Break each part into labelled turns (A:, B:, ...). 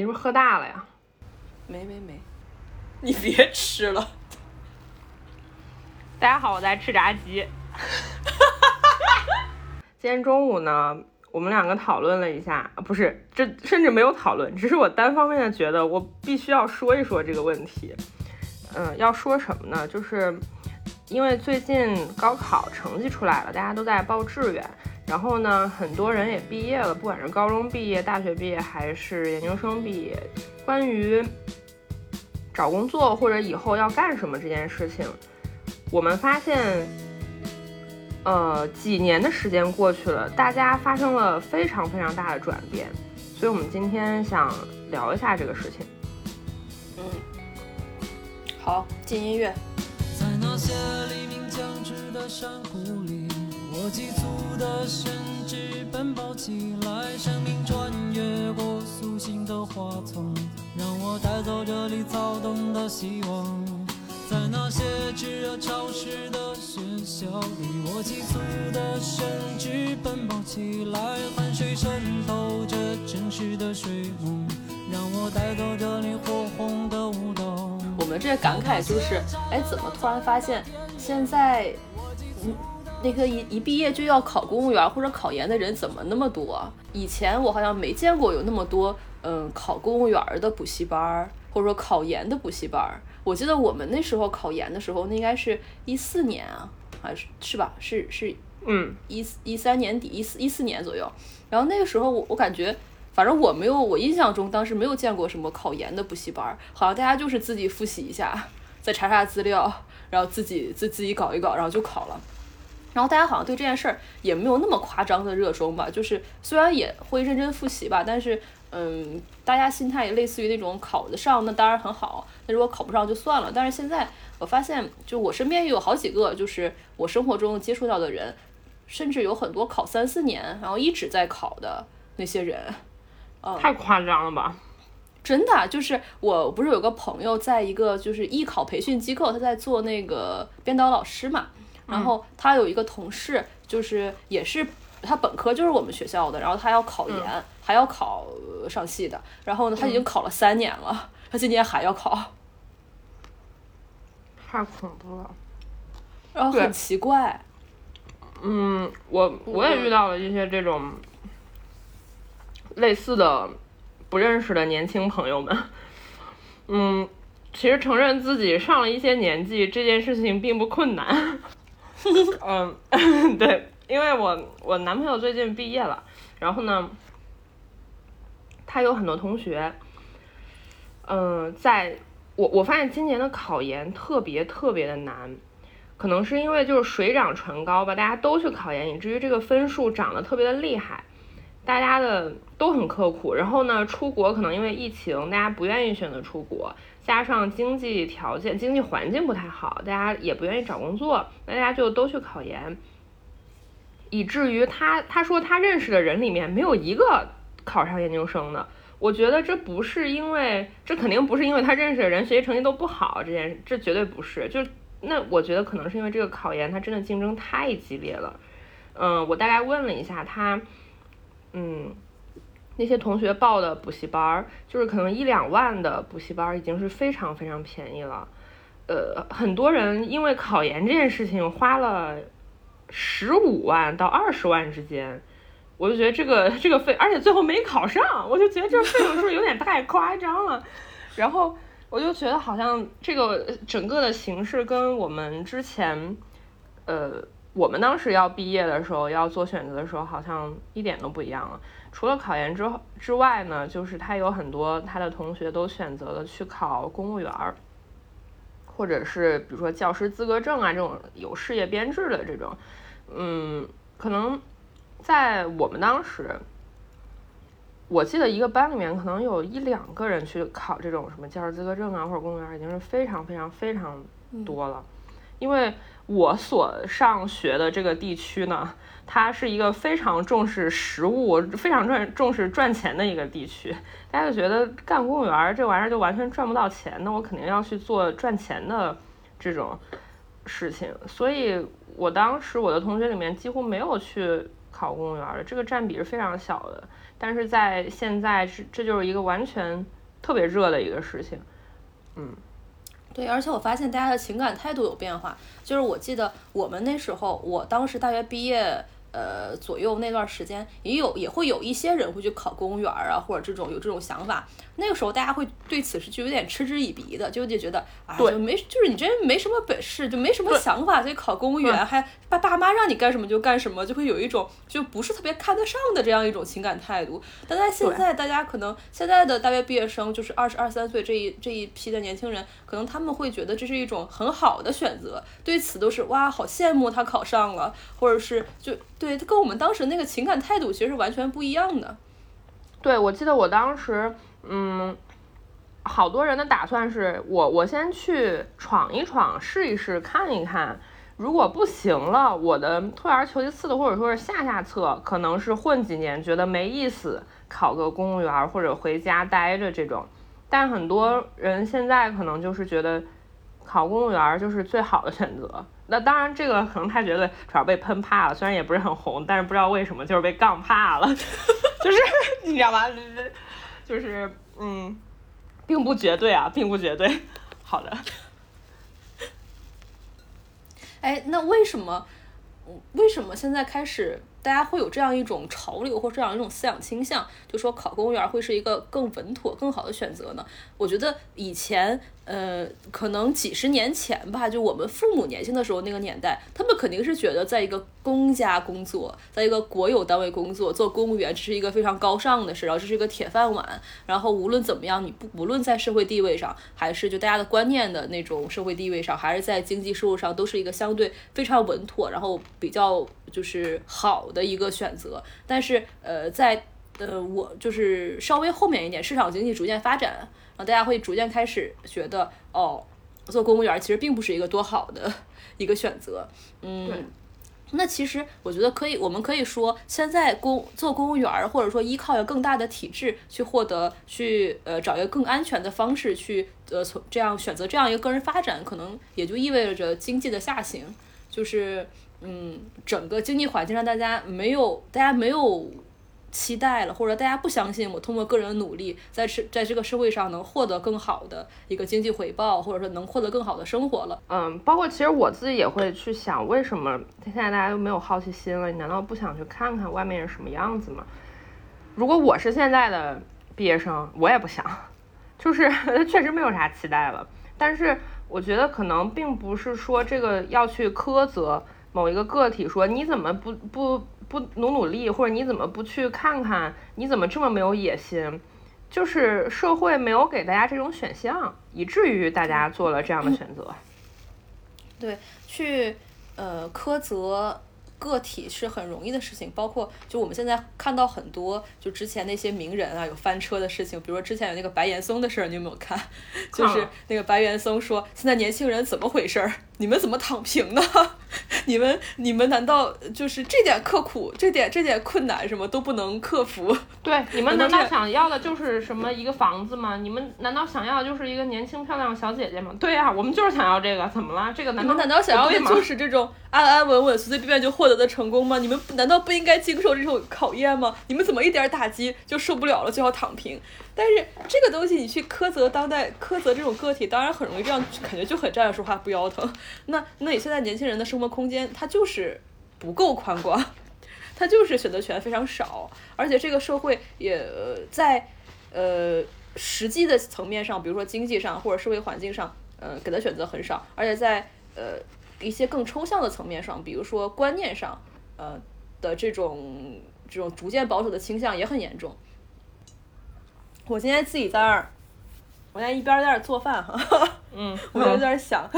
A: 你是不是喝大了呀？
B: 没没没，你别吃了。
A: 大家好，我在吃炸鸡。今天中午呢，我们两个讨论了一下，不是，这甚至没有讨论，只是我单方面的觉得我必须要说一说这个问题。嗯，要说什么呢？就是因为最近高考成绩出来了，大家都在报志愿，然后呢，很多人也毕业了，不管是高中毕业、大学毕业还是研究生毕业，关于找工作或者以后要干什么这件事情，我们发现，呃，几年的时间过去了，大家发生了非常非常大的转变，所以我们今天想聊一下这个事情。
B: 嗯，好，进音乐。
C: 在那些黎明将至的山谷里，我急促的身躯奔跑起来，生命穿越过苏醒的花丛，让我带走这里躁动的希望。在那些炙热潮湿的学校里，我急促的身躯奔跑起来，汗水渗透着城市的睡梦，让我带走这里火红的舞蹈。
B: 我们这感慨就是，哎，怎么突然发现现在，嗯，那个一一毕业就要考公务员或者考研的人怎么那么多？以前我好像没见过有那么多，嗯，考公务员的补习班儿，或者说考研的补习班儿。我记得我们那时候考研的时候，那应该是一四年啊，还是是吧？是是
A: 嗯，
B: 一一三年底，一四一四年左右。然后那个时候我我感觉，反正我没有，我印象中当时没有见过什么考研的补习班儿，好像大家就是自己复习一下，再查查资料，然后自己自自己搞一搞，然后就考了。然后大家好像对这件事儿也没有那么夸张的热衷吧，就是虽然也会认真复习吧，但是嗯，大家心态也类似于那种考得上那当然很好，那如果考不上就算了。但是现在我发现，就我身边也有好几个，就是我生活中接触到的人，甚至有很多考三四年，然后一直在考的那些人，
A: 太夸张了吧？
B: 真的就是我不是有个朋友在一个就是艺考培训机构，他在做那个编导老师嘛，然后他有一个同事就是也是他本科就是我们学校的，然后他要考研，还要考呃上戏的，然后呢他已经考了三年了，他今年还要考，
A: 太恐怖了。
B: 然后很奇怪，
A: 嗯，我我也遇到了一些这种类似的不认识的年轻朋友们。嗯，其实承认自己上了一些年纪这件事情并不困难。嗯，对，因为我我男朋友最近毕业了，然后呢，他有很多同学，嗯，在我我发现今年的考研特别特别的难。可能是因为就是水涨船高吧，大家都去考研，以至于这个分数涨得特别的厉害，大家的都很刻苦。然后呢，出国可能因为疫情，大家不愿意选择出国，加上经济条件、经济环境不太好，大家也不愿意找工作，那大家就都去考研，以至于他他说他认识的人里面没有一个考上研究生的。我觉得这不是因为，这肯定不是因为他认识的人学习成绩都不好，这件这绝对不是，就。那我觉得可能是因为这个考研它真的竞争太激烈了，嗯，我大概问了一下他，嗯，那些同学报的补习班儿，就是可能一两万的补习班儿已经是非常非常便宜了，呃，很多人因为考研这件事情花了十五万到二十万之间，我就觉得这个这个费，而且最后没考上，我就觉得这个费用是有点太夸张了，然后。我就觉得好像这个整个的形式跟我们之前，呃，我们当时要毕业的时候要做选择的时候，好像一点都不一样了。除了考研之后之外呢，就是他有很多他的同学都选择了去考公务员儿，或者是比如说教师资格证啊这种有事业编制的这种，嗯，可能在我们当时。我记得一个班里面可能有一两个人去考这种什么教师资格证啊，或者公务员，已经是非常非常非常多了。因为我所上学的这个地区呢，它是一个非常重视食物、非常重重视赚钱的一个地区。大家就觉得干公务员这玩意儿就完全赚不到钱，那我肯定要去做赚钱的这种事情。所以我当时我的同学里面几乎没有去。考公务员的，这个占比是非常小的。但是在现在，是这就是一个完全特别热的一个事情。嗯，
B: 对，而且我发现大家的情感态度有变化。就是我记得我们那时候，我当时大学毕业。呃，左右那段时间也有也会有一些人会去考公务员啊，或者这种有这种想法。那个时候大家会对此是就有点嗤之以鼻的，就就觉得啊，就没就是你这没什么本事，就没什么想法，所以考公务员还爸爸妈让你干什么就干什么，就会有一种就不是特别看得上的这样一种情感态度。但在现在，大家可能现在的大学毕业生就是二十二三岁这一这一批的年轻人，可能他们会觉得这是一种很好的选择，对此都是哇，好羡慕他考上了，或者是就。对，他跟我们当时那个情感态度其实是完全不一样的。
A: 对，我记得我当时，嗯，好多人的打算是我，我先去闯一闯，试一试，看一看，如果不行了，我的退而求其次的，或者说是下下策，可能是混几年，觉得没意思，考个公务员或者回家待着这种。但很多人现在可能就是觉得考公务员就是最好的选择。那当然，这个可能他觉得主要被喷怕了，虽然也不是很红，但是不知道为什么就是被杠怕了，就是 你知道吗？就是嗯，并不绝对啊，并不绝对。好的。
B: 哎，那为什么？为什么现在开始大家会有这样一种潮流或这样一种思想倾向，就说考公务员会是一个更稳妥、更好的选择呢？我觉得以前。呃，可能几十年前吧，就我们父母年轻的时候那个年代，他们肯定是觉得在一个公家工作，在一个国有单位工作，做公务员这是一个非常高尚的事，然后这是一个铁饭碗，然后无论怎么样，你不无论在社会地位上，还是就大家的观念的那种社会地位上，还是在经济收入上，都是一个相对非常稳妥，然后比较就是好的一个选择。但是呃，在呃我就是稍微后面一点，市场经济逐渐发展。然后大家会逐渐开始觉得，哦，做公务员其实并不是一个多好的一个选择。嗯，那其实我觉得可以，我们可以说，现在公做公务员，或者说依靠一个更大的体制去获得，去呃找一个更安全的方式去呃从这样选择这样一个个人发展，可能也就意味着经济的下行，就是嗯，整个经济环境让大家没有，大家没有。期待了，或者大家不相信我通过个人的努力，在是在这个社会上能获得更好的一个经济回报，或者说能获得更好的生活了。
A: 嗯，包括其实我自己也会去想，为什么现在大家都没有好奇心了？你难道不想去看看外面是什么样子吗？如果我是现在的毕业生，我也不想，就是 确实没有啥期待了。但是我觉得可能并不是说这个要去苛责某一个个体，说你怎么不不。不努努力，或者你怎么不去看看？你怎么这么没有野心？就是社会没有给大家这种选项，以至于大家做了这样的选择。
B: 对，去呃苛责。个体是很容易的事情，包括就我们现在看到很多，就之前那些名人啊有翻车的事情，比如说之前有那个白岩松的事儿，你有没有看？就是那个白岩松说，现在年轻人怎么回事儿？你们怎么躺平呢？你们你们难道就是这点刻苦，这点这点困难什么都不能克服？
A: 对，你们难道想要的就是什么一个房子吗？你们难道想要的就是一个年轻漂亮的小姐姐吗？对呀，我们就是想要这个，怎么了？这个难道
B: 难道想要的就是这种安安稳稳、随随便便就获得的成功吗？你们难道不应该经受这种考验吗？你们怎么一点打击就受不了了，就要躺平？但是这个东西你去苛责当代，苛责这种个体，当然很容易这样感觉就很站着说话不腰疼。那那你现在年轻人的生活空间，它就是不够宽广，它就是选择权非常少，而且这个社会也在呃实际的层面上，比如说经济上或者社会环境上，呃给的选择很少，而且在呃一些更抽象的层面上，比如说观念上，呃的这种这种逐渐保守的倾向也很严重。我今天自己在那儿，我在一边在那儿做饭哈，
A: 嗯，
B: 我就在那儿想，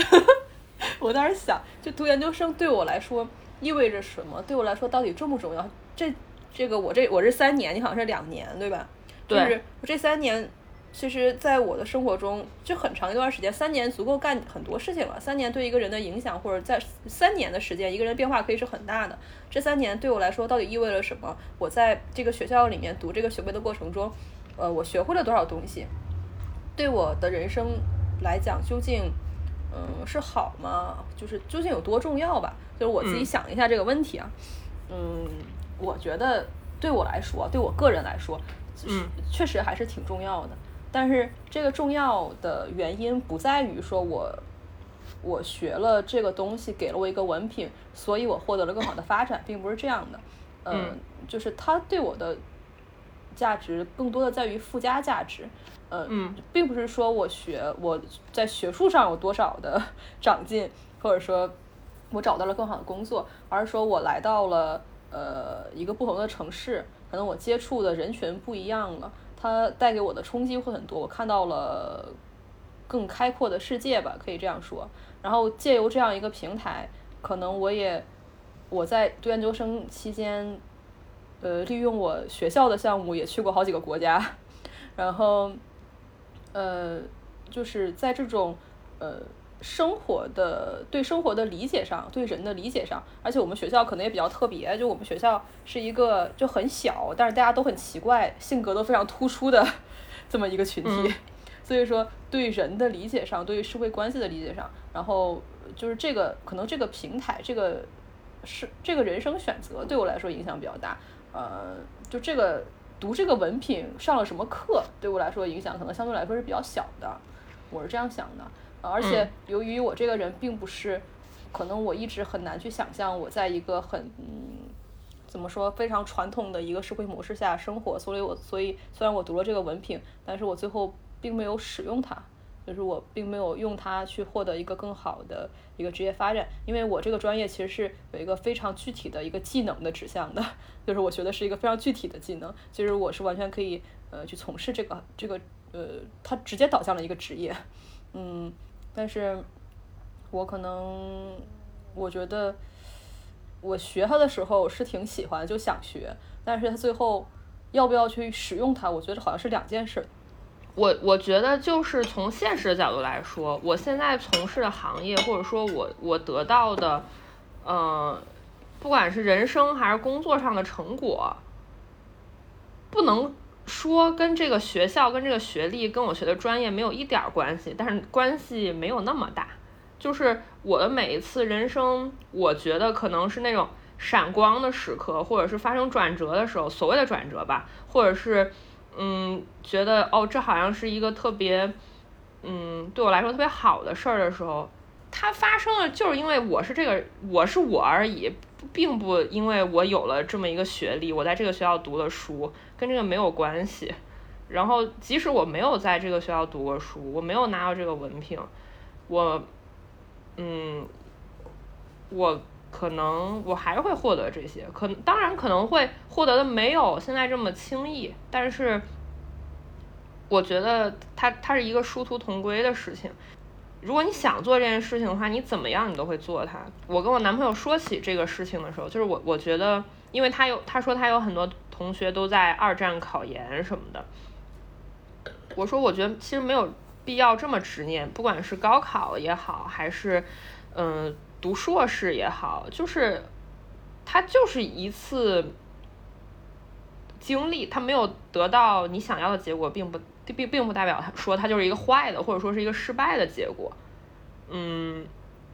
B: 我在那儿想，就读研究生对我来说意味着什么？对我来说到底重不重要？这这个我这我这三年，你好像是两年对吧？就是我这三年，其实在我的生活中就很长一段时间，三年足够干很多事情了。三年对一个人的影响，或者在三年的时间，一个人变化可以是很大的。这三年对我来说到底意味着什么？我在这个学校里面读这个学位的过程中。呃，我学会了多少东西？对我的人生来讲，究竟，嗯，是好吗？就是究竟有多重要吧？就是我自己想一下这个问题啊。嗯，我觉得对我来说，对我个人来说，
A: 嗯，
B: 确实还是挺重要的。但是这个重要的原因不在于说我我学了这个东西给了我一个文凭，所以我获得了更好的发展，并不是这样的。
A: 嗯，
B: 就是它对我的价值更多的在于附加价值。呃，
A: 嗯，
B: 并不是说我学我在学术上有多少的长进，或者说我找到了更好的工作，而是说我来到了呃一个不同的城市，可能我接触的人群不一样了，它带给我的冲击会很多，我看到了更开阔的世界吧，可以这样说。然后借由这样一个平台，可能我也我在读研究生期间，呃，利用我学校的项目也去过好几个国家，然后。呃，就是在这种呃生活的对生活的理解上，对人的理解上，而且我们学校可能也比较特别，就我们学校是一个就很小，但是大家都很奇怪，性格都非常突出的 这么一个群体，所以说对人的理解上，对于社会关系的理解上，然后就是这个可能这个平台，这个是这个人生选择对我来说影响比较大，呃，就这个。读这个文凭上了什么课，对我来说影响可能相对来说是比较小的，我是这样想的。而且由于我这个人并不是，可能我一直很难去想象我在一个很嗯怎么说非常传统的一个社会模式下生活，所以我所以虽然我读了这个文凭，但是我最后并没有使用它。就是我并没有用它去获得一个更好的一个职业发展，因为我这个专业其实是有一个非常具体的一个技能的指向的，就是我学的是一个非常具体的技能，其实我是完全可以呃去从事这个这个呃，它直接导向了一个职业，嗯，但是我可能我觉得我学它的时候是挺喜欢，就想学，但是它最后要不要去使用它，我觉得好像是两件事。
A: 我我觉得就是从现实的角度来说，我现在从事的行业，或者说我我得到的，呃，不管是人生还是工作上的成果，不能说跟这个学校、跟这个学历、跟我学的专业没有一点关系，但是关系没有那么大。就是我的每一次人生，我觉得可能是那种闪光的时刻，或者是发生转折的时候，所谓的转折吧，或者是。嗯，觉得哦，这好像是一个特别，嗯，对我来说特别好的事儿的时候，它发生了，就是因为我是这个，我是我而已，并不因为我有了这么一个学历，我在这个学校读了书，跟这个没有关系。然后，即使我没有在这个学校读过书，我没有拿到这个文凭，我，嗯，我。可能我还会获得这些，可当然可能会获得的没有现在这么轻易，但是我觉得它它是一个殊途同归的事情。如果你想做这件事情的话，你怎么样你都会做它。我跟我男朋友说起这个事情的时候，就是我我觉得，因为他有他说他有很多同学都在二战考研什么的，我说我觉得其实没有必要这么执念，不管是高考也好，还是嗯。读硕士也好，就是它就是一次经历，它没有得到你想要的结果，并不并并不代表说它就是一个坏的，或者说是一个失败的结果。嗯，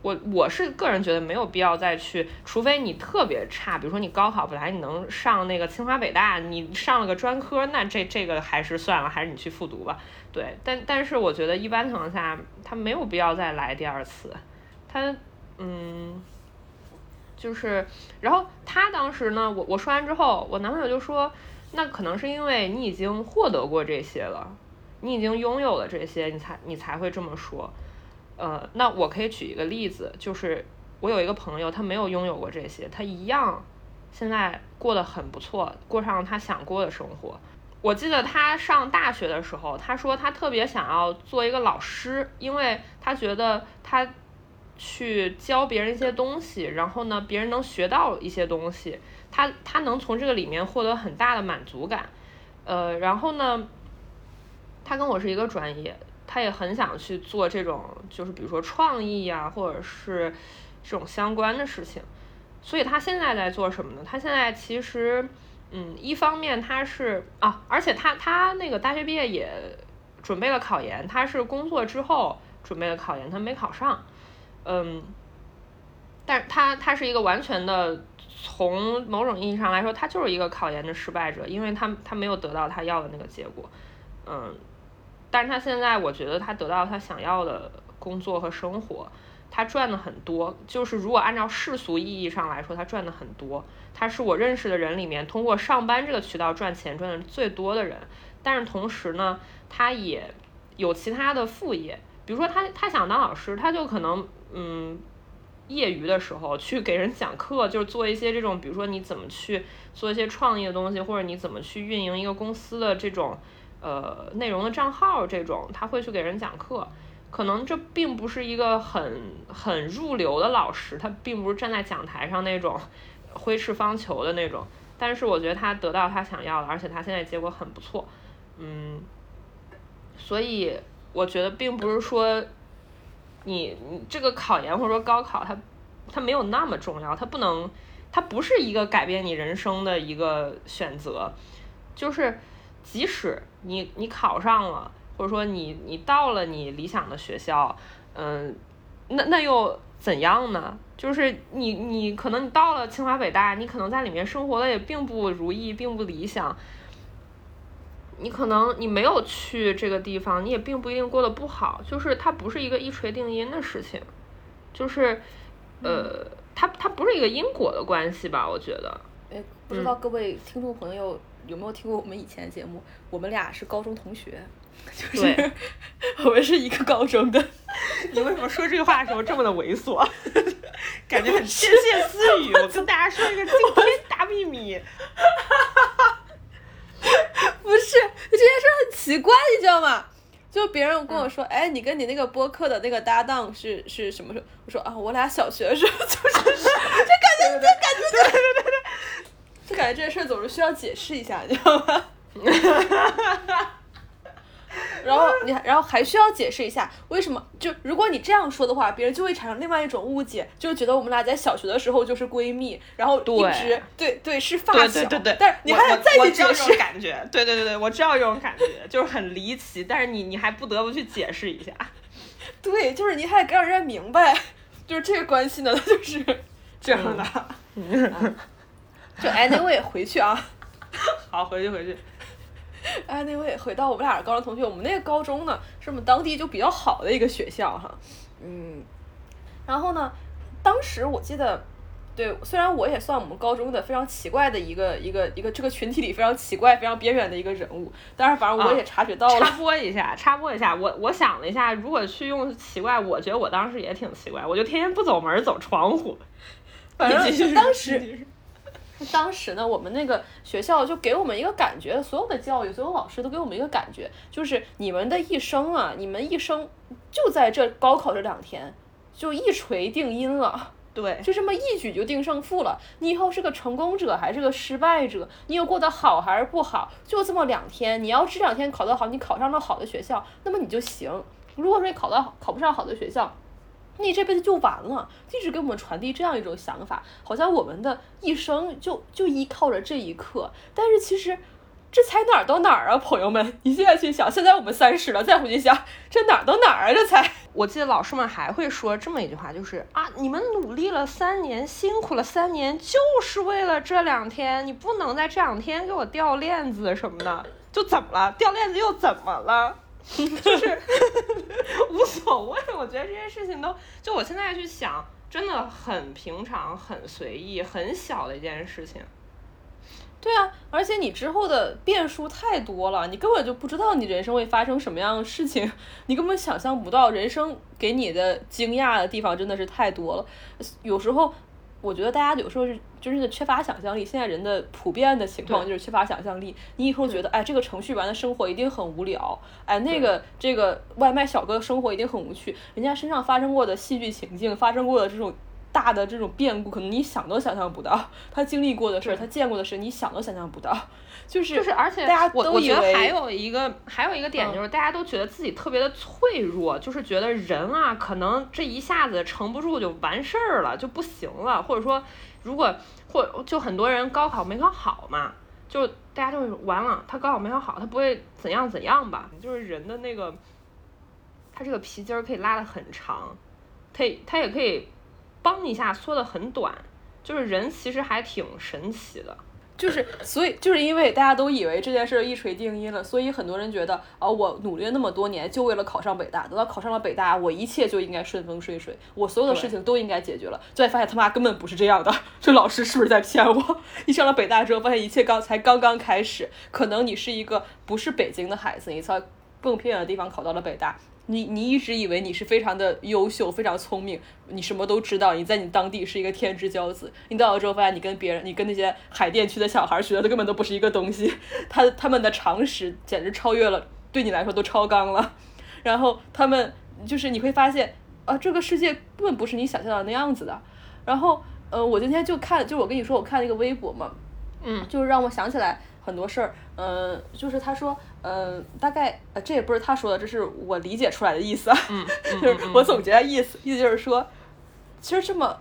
A: 我我是个人觉得没有必要再去，除非你特别差，比如说你高考本来你能上那个清华北大，你上了个专科，那这这个还是算了，还是你去复读吧。对，但但是我觉得一般情况下，他没有必要再来第二次，他。嗯，就是，然后他当时呢，我我说完之后，我男朋友就说，那可能是因为你已经获得过这些了，你已经拥有了这些，你才你才会这么说。呃，那我可以举一个例子，就是我有一个朋友，他没有拥有过这些，他一样现在过得很不错，过上了他想过的生活。我记得他上大学的时候，他说他特别想要做一个老师，因为他觉得他。去教别人一些东西，然后呢，别人能学到一些东西，他他能从这个里面获得很大的满足感，呃，然后呢，他跟我是一个专业，他也很想去做这种，就是比如说创意呀，或者是这种相关的事情，所以他现在在做什么呢？他现在其实，嗯，一方面他是啊，而且他他那个大学毕业也准备了考研，他是工作之后准备了考研，他没考上。嗯，但他他是一个完全的，从某种意义上来说，他就是一个考研的失败者，因为他他没有得到他要的那个结果，嗯，但是他现在我觉得他得到他想要的工作和生活，他赚的很多，就是如果按照世俗意义上来说，他赚的很多，他是我认识的人里面通过上班这个渠道赚钱赚的最多的人，但是同时呢，他也有其他的副业，比如说他他想当老师，他就可能嗯。业余的时候去给人讲课，就是做一些这种，比如说你怎么去做一些创意的东西，或者你怎么去运营一个公司的这种呃内容的账号，这种他会去给人讲课。可能这并不是一个很很入流的老师，他并不是站在讲台上那种挥斥方遒的那种。但是我觉得他得到他想要的，而且他现在结果很不错，嗯。所以我觉得并不是说。你这个考研或者说高考，它它没有那么重要，它不能，它不是一个改变你人生的一个选择，就是即使你你考上了，或者说你你到了你理想的学校，嗯，那那又怎样呢？就是你你可能你到了清华北大，你可能在里面生活的也并不如意，并不理想。你可能你没有去这个地方，你也并不一定过得不好，就是它不是一个一锤定音的事情，就是，呃，它它不是一个因果的关系吧？我觉得。
B: 哎，不知道各位听众朋友有没有听过我们以前的节目？我们俩是高中同学，就是我们是一个高中的。
A: 你为什么说这句话的时候这么的猥琐？感觉很窃窃私语。我跟大家说一个惊天大秘密。
B: 不是这件事很奇怪，你知道吗？就别人跟我说，哎，你跟你那个播客的那个搭档是是什么时候？我说啊，我俩小学的时候 就是，就感觉就感觉对对对对，就感觉这件事总是需要解释一下，你知道吗？然后你，然后还需要解释一下为什么？就如果你这样说的话，别人就会产生另外一种误解，就是觉得我们俩在小学的时候就是闺蜜，然后一直对对是发
A: 小，对对对。
B: 但是你还要再去解释
A: 感觉，对对对对，我知道这种感觉，就是很离奇，但是你你还不得不去解释一下。
B: 对，就是你还得让人家明白，就是这个关系呢，就是这样的。就 anyway 回去啊，
A: 好，回去回去。
B: 哎，那位回到我们俩高中同学，我们那个高中呢，是我们当地就比较好的一个学校哈，嗯，然后呢，当时我记得，对，虽然我也算我们高中的非常奇怪的一个一个一个这个群体里非常奇怪、非常边缘的一个人物，但是反正我也察觉到了。
A: 插播一下，插播一下，我我想了一下，如果去用奇怪，我觉得我当时也挺奇怪，我就天天不走门走窗户，
B: 反正当时。当时呢，我们那个学校就给我们一个感觉，所有的教育，所有老师都给我们一个感觉，就是你们的一生啊，你们一生就在这高考这两天，就一锤定音了。
A: 对，
B: 就这么一举就定胜负了。你以后是个成功者还是个失败者？你有过得好还是不好？就这么两天，你要这两天考得好，你考上了好的学校，那么你就行。如果说你考到考不上好的学校，你这辈子就完了，一直给我们传递这样一种想法，好像我们的一生就就依靠着这一刻。但是其实，这才哪儿到哪儿啊，朋友们！你现在去想，现在我们三十了，再回去想，这哪儿到哪儿啊？这才，
A: 我记得老师们还会说这么一句话，就是啊，你们努力了三年，辛苦了三年，就是为了这两天，你不能在这两天给我掉链子什么的，就怎么了？掉链子又怎么了？就是 无所谓，我觉得这些事情都就我现在去想，真的很平常、很随意、很小的一件事情。
B: 对啊，而且你之后的变数太多了，你根本就不知道你人生会发生什么样的事情，你根本想象不到人生给你的惊讶的地方真的是太多了，有时候。我觉得大家有时候是真的缺乏想象力。现在人的普遍的情况就是缺乏想象力。你以后觉得，哎，这个程序员的生活一定很无聊，哎，那个这个外卖小哥生活一定很无趣。人家身上发生过的戏剧情境，发生过的这种大的这种变故，可能你想都想象不到。他经历过的事儿，他见过的事，你想都想象不到。就是
A: 就是，而且
B: 大家
A: 我我觉得还有一个还有一个点就是，大家都觉得自己特别的脆弱，就是觉得人啊，可能这一下子撑不住就完事儿了，就不行了，或者说，如果或就很多人高考没考好嘛，就大家就是完了，他高考没考好，他不会怎样怎样吧？就是人的那个，他这个皮筋儿可以拉的很长，他他也可以。嘣一下缩得很短，就是人其实还挺神奇的。
B: 就是，所以就是因为大家都以为这件事一锤定音了，所以很多人觉得，啊，我努力了那么多年，就为了考上北大，等到考上了北大，我一切就应该顺风顺水，我所有的事情都应该解决了。最后发现他妈根本不是这样的，这老师是不是在骗我？一上了北大之后，发现一切刚才刚刚开始，可能你是一个不是北京的孩子，你从更偏远的地方考到了北大。你你一直以为你是非常的优秀，非常聪明，你什么都知道，你在你当地是一个天之骄子。你到了之后发现，你跟别人，你跟那些海淀区的小孩学的根本都不是一个东西，他他们的常识简直超越了，对你来说都超纲了。然后他们就是你会发现，啊，这个世界根本不是你想象的那样子的。然后，呃，我今天就看，就我跟你说，我看了一个微博嘛，
A: 嗯，
B: 就是让我想起来。很多事儿，嗯，就是他说，嗯，大概，呃，这也不是他说的，这是我理解出来的意思，
A: 嗯，
B: 就是我总结的意思，意思就是说，其实这么，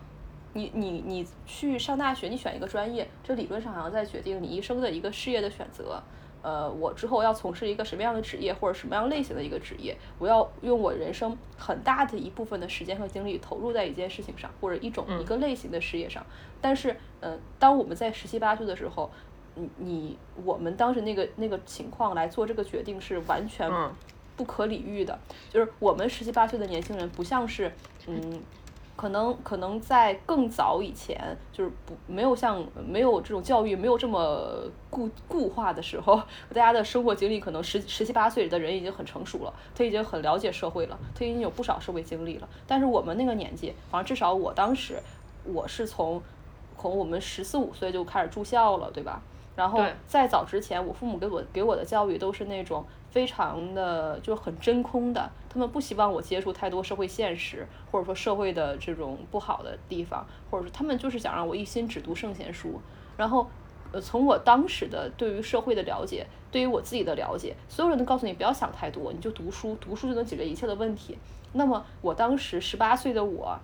B: 你你你去上大学，你选一个专业，这理论上好像在决定你一生的一个事业的选择，呃，我之后要从事一个什么样的职业或者什么样类型的一个职业，我要用我人生很大的一部分的时间和精力投入在一件事情上，或者一种一个类型的事业上，但是，嗯，当我们在十七八岁的时候。你你我们当时那个那个情况来做这个决定是完全不可理喻的，就是我们十七八岁的年轻人不像是嗯，可能可能在更早以前就是不没有像没有这种教育没有这么固固化的时候，大家的生活经历可能十十七八岁的人已经很成熟了，他已经很了解社会了，他已经有不少社会经历了。但是我们那个年纪，反正至少我当时我是从从我们十四五岁就开始住校了，对吧？然后在早之前，我父母给我给我的教育都是那种非常的就很真空的，他们不希望我接触太多社会现实，或者说社会的这种不好的地方，或者说他们就是想让我一心只读圣贤书。然后，呃，从我当时的对于社会的了解，对于我自己的了解，所有人都告诉你不要想太多，你就读书，读书就能解决一切的问题。那么我当时十八岁的我。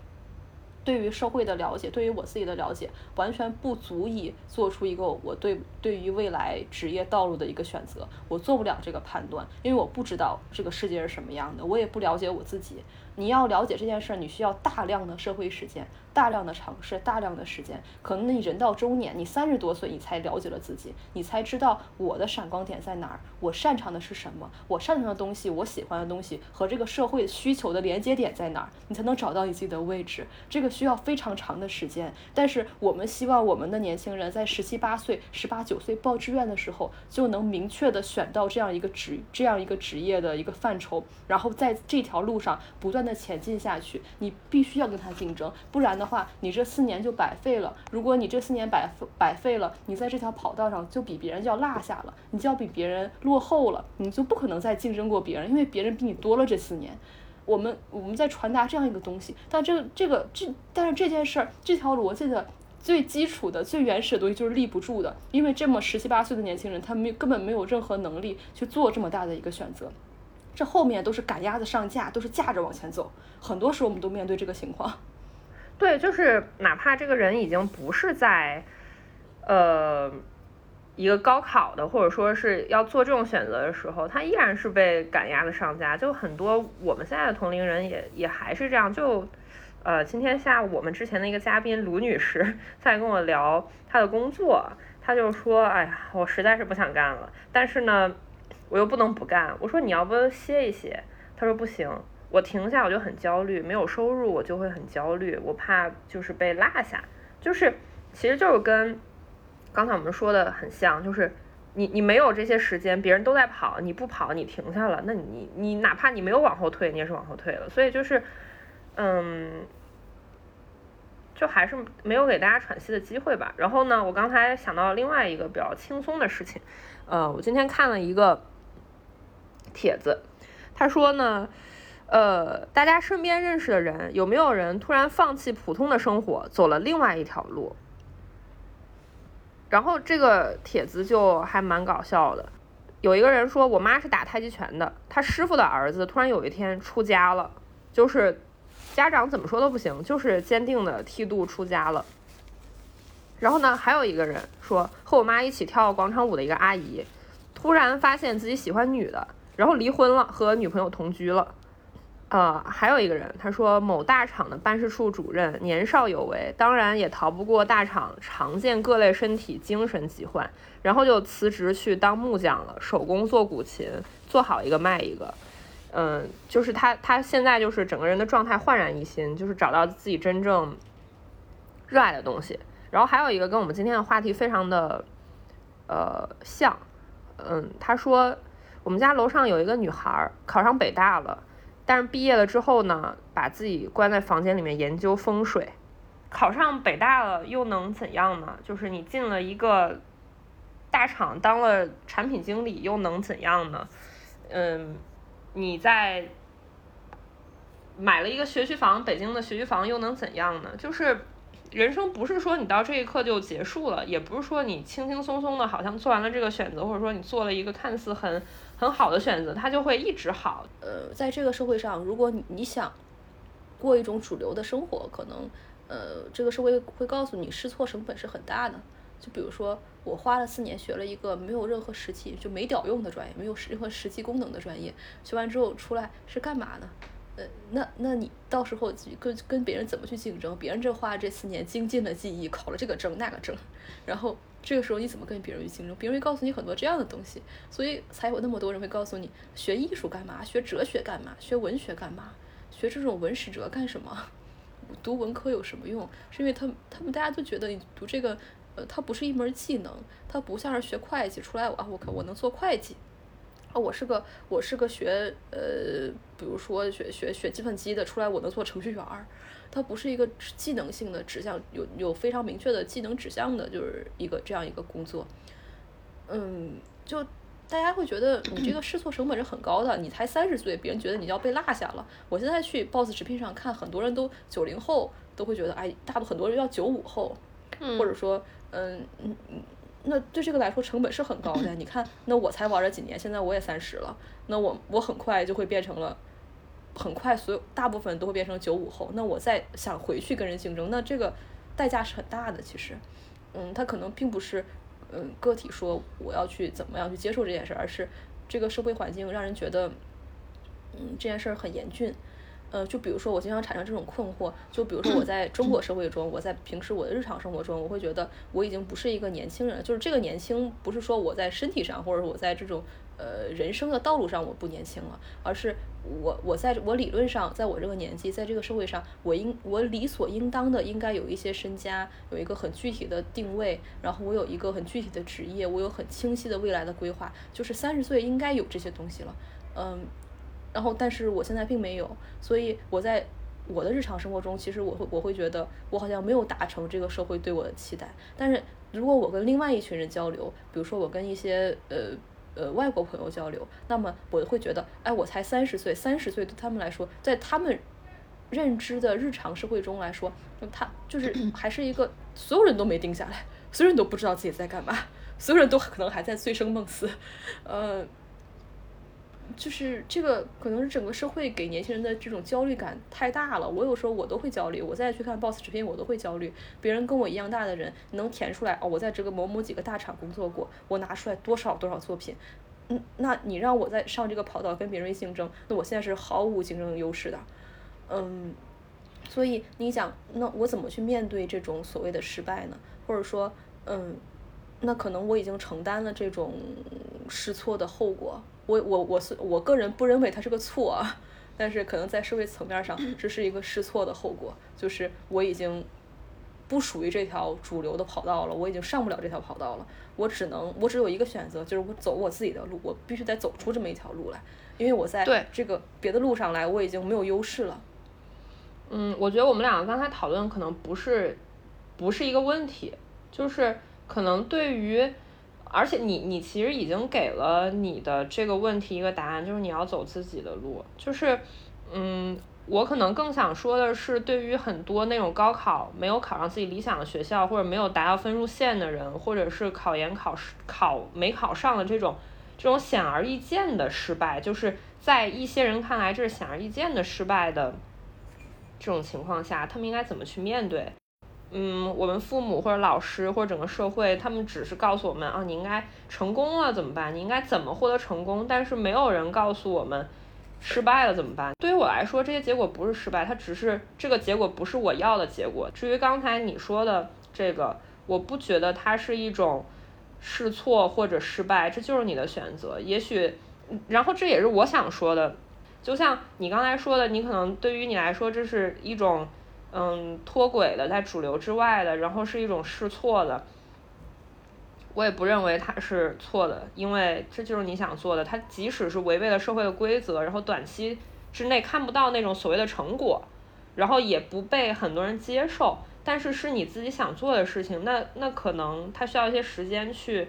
B: 对于社会的了解，对于我自己的了解，完全不足以做出一个我对对于未来职业道路的一个选择。我做不了这个判断，因为我不知道这个世界是什么样的，我也不了解我自己。你要了解这件事儿，你需要大量的社会实践。大量的尝试，大量的时间，可能你人到中年，你三十多岁，你才了解了自己，你才知道我的闪光点在哪儿，我擅长的是什么，我擅长的东西，我喜欢的东西和这个社会需求的连接点在哪儿，你才能找到你自己的位置。这个需要非常长的时间，但是我们希望我们的年轻人在十七八岁、十八九岁报志愿的时候，就能明确的选到这样一个职、这样一个职业的一个范畴，然后在这条路上不断的前进下去。你必须要跟他竞争，不然呢。的话，你这四年就白费了。如果你这四年白白费了，你在这条跑道上就比别人就要落下了，你就要比别人落后了，你就不可能再竞争过别人，因为别人比你多了这四年。我们我们在传达这样一个东西，但这个这个这，但是这件事儿，这条逻辑的最基础的、最原始的东西就是立不住的，因为这么十七八岁的年轻人，他没根本没有任何能力去做这么大的一个选择，这后面都是赶鸭子上架，都是架着往前走。很多时候我们都面对这个情况。
A: 对，就是哪怕这个人已经不是在，呃，一个高考的，或者说是要做这种选择的时候，他依然是被赶鸭子上架。就很多我们现在的同龄人也也还是这样。就，呃，今天下午我们之前的一个嘉宾卢女士 在跟我聊她的工作，她就说：“哎呀，我实在是不想干了，但是呢，我又不能不干。”我说：“你要不歇一歇？”她说：“不行。”我停下我就很焦虑，没有收入我就会很焦虑，我怕就是被落下，就是其实就是跟刚才我们说的很像，就是你你没有这些时间，别人都在跑，你不跑你停下了，那你你哪怕你没有往后退，你也是往后退了，所以就是嗯，就还是没有给大家喘息的机会吧。然后呢，我刚才想到另外一个比较轻松的事情，呃，我今天看了一个帖子，他说呢。呃，大家身边认识的人有没有人突然放弃普通的生活，走了另外一条路？然后这个帖子就还蛮搞笑的。有一个人说，我妈是打太极拳的，他师傅的儿子突然有一天出家了，就是家长怎么说都不行，就是坚定的剃度出家了。然后呢，还有一个人说，和我妈一起跳广场舞的一个阿姨，突然发现自己喜欢女的，然后离婚了，和女朋友同居了。呃，还有一个人，他说某大厂的办事处主任年少有为，当然也逃不过大厂常见各类身体精神疾患，然后就辞职去当木匠了，手工做古琴，做好一个卖一个。嗯，就是他他现在就是整个人的状态焕然一新，就是找到自己真正热爱的东西。然后还有一个跟我们今天的话题非常的呃像，嗯，他说我们家楼上有一个女孩考上北大了。但是毕业了之后呢，把自己关在房间里面研究风水。考上北大了又能怎样呢？就是你进了一个大厂当了产品经理又能怎样呢？嗯，你在买了一个学区房，北京的学区房又能怎样呢？就是人生不是说你到这一刻就结束了，也不是说你轻轻松松的好像做完了这个选择，或者说你做了一个看似很。很好的选择，它就会一直好。
B: 呃，在这个社会上，如果你你想过一种主流的生活，可能呃，这个社会会告诉你试错成本是很大的。就比如说，我花了四年学了一个没有任何实际就没屌用的专业，没有任何实际功能的专业，学完之后出来是干嘛呢？呃，那那你到时候跟跟别人怎么去竞争？别人这花了这四年精进了记忆，考了这个证那个证，然后。这个时候你怎么跟别人去竞争？别人会告诉你很多这样的东西，所以才有那么多人会告诉你学艺术干嘛？学哲学干嘛？学文学干嘛？学这种文史哲干什么？读文科有什么用？是因为他他们大家都觉得你读这个，呃，它不是一门技能，它不像是学会计出来啊，我靠我能做会计，啊，我是个我是个学呃，比如说学学学计算机的出来，我能做程序员儿。它不是一个技能性的指向，有有非常明确的技能指向的，就是一个这样一个工作。嗯，就大家会觉得你这个试错成本是很高的，你才三十岁，别人觉得你要被落下了。我现在去 Boss 直聘上看，很多人都九零后都会觉得，哎，大部很多人要九五后，或者说，嗯嗯嗯，那对这个来说成本是很高的。你看，那我才玩了几年，现在我也三十了，那我我很快就会变成了。很快，所有大部分都会变成九五后。那我再想回去跟人竞争，那这个代价是很大的。其实，嗯，他可能并不是，嗯，个体说我要去怎么样去接受这件事，而是这个社会环境让人觉得，嗯，这件事很严峻。呃，就比如说我经常产生这种困惑，就比如说我 在中国社会中，我在平时我的日常生活中，我会觉得我已经不是一个年轻人。就是这个年轻，不是说我在身体上，或者我在这种。呃，人生的道路上我不年轻了，而是我我在我理论上，在我这个年纪，在这个社会上，我应我理所应当的应该有一些身家，有一个很具体的定位，然后我有一个很具体的职业，我有很清晰的未来的规划，就是三十岁应该有这些东西了，嗯，然后但是我现在并没有，所以我在我的日常生活中，其实我会我会觉得我好像没有达成这个社会对我的期待，但是如果我跟另外一群人交流，比如说我跟一些呃。呃，外国朋友交流，那么我会觉得，哎，我才三十岁，三十岁对他们来说，在他们认知的日常社会中来说，他就是 还是一个所有人都没定下来，所有人都不知道自己在干嘛，所有人都可能还在醉生梦死，呃。就是这个，可能是整个社会给年轻人的这种焦虑感太大了。我有时候我都会焦虑，我再去看 Boss 直聘，我都会焦虑。别人跟我一样大的人能填出来哦，我在这个某某几个大厂工作过，我拿出来多少多少作品。嗯，那你让我在上这个跑道跟别人竞争，那我现在是毫无竞争优势的。嗯，所以你想，那我怎么去面对这种所谓的失败呢？或者说，嗯，那可能我已经承担了这种试错的后果。我我我是我个人不认为它是个错，但是可能在社会层面上，这是一个试错的后果，就是我已经不属于这条主流的跑道了，我已经上不了这条跑道了，我只能我只有一个选择，就是我走我自己的路，我必须得走出这么一条路来，因为我在这个别的路上来，我已经没有优势了。
A: 嗯，我觉得我们两个刚才讨论可能不是不是一个问题，就是可能对于。而且你你其实已经给了你的这个问题一个答案，就是你要走自己的路。就是，嗯，我可能更想说的是，对于很多那种高考没有考上自己理想的学校，或者没有达到分数线的人，或者是考研考试考没考上的这种这种显而易见的失败，就是在一些人看来这是显而易见的失败的这种情况下，他们应该怎么去面对？嗯，我们父母或者老师或者整个社会，他们只是告诉我们啊，你应该成功了怎么办？你应该怎么获得成功？但是没有人告诉我们，失败了怎么办？对于我来说，这些结果不是失败，它只是这个结果不是我要的结果。至于刚才你说的这个，我不觉得它是一种试错或者失败，这就是你的选择。也许，然后这也是我想说的，就像你刚才说的，你可能对于你来说这是一种嗯脱轨的，在主流之外的，然后是一种试错的。我也不认为它是错的，因为这就是你想做的。它即使是违背了社会的规则，然后短期之内看不到那种所谓的成果，然后也不被很多人接受，但是是你自己想做的事情，那那可能它需要一些时间去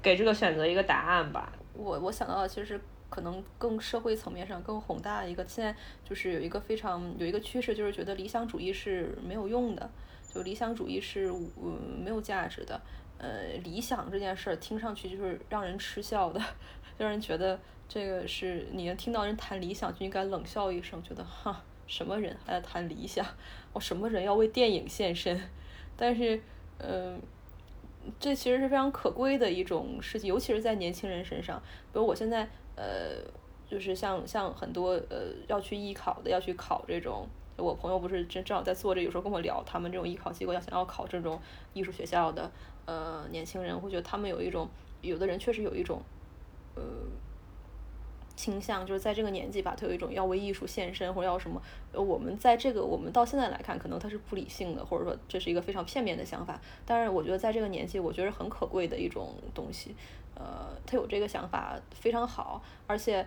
A: 给这个选择一个答案吧。
B: 我我想到的其实可能更社会层面上更宏大的一个，现在就是有一个非常有一个趋势，就是觉得理想主义是没有用的，就理想主义是嗯没有价值的。呃，理想这件事儿听上去就是让人吃笑的，让人觉得这个是你能听到人谈理想就应该冷笑一声，觉得哈什么人还在谈理想？我什么人要为电影献身？但是，嗯，这其实是非常可贵的一种事情，尤其是在年轻人身上。比如我现在，呃，就是像像很多呃要去艺考的，要去考这种。我朋友不是正正好在做这，有时候跟我聊，他们这种艺考机构要想要考这种艺术学校的，呃，年轻人会觉得他们有一种，有的人确实有一种，呃，倾向，就是在这个年纪吧，他有一种要为艺术献身或者要什么。呃，我们在这个我们到现在来看，可能他是不理性的，或者说这是一个非常片面的想法。但是我觉得在这个年纪，我觉得很可贵的一种东西。呃，他有这个想法非常好，而且。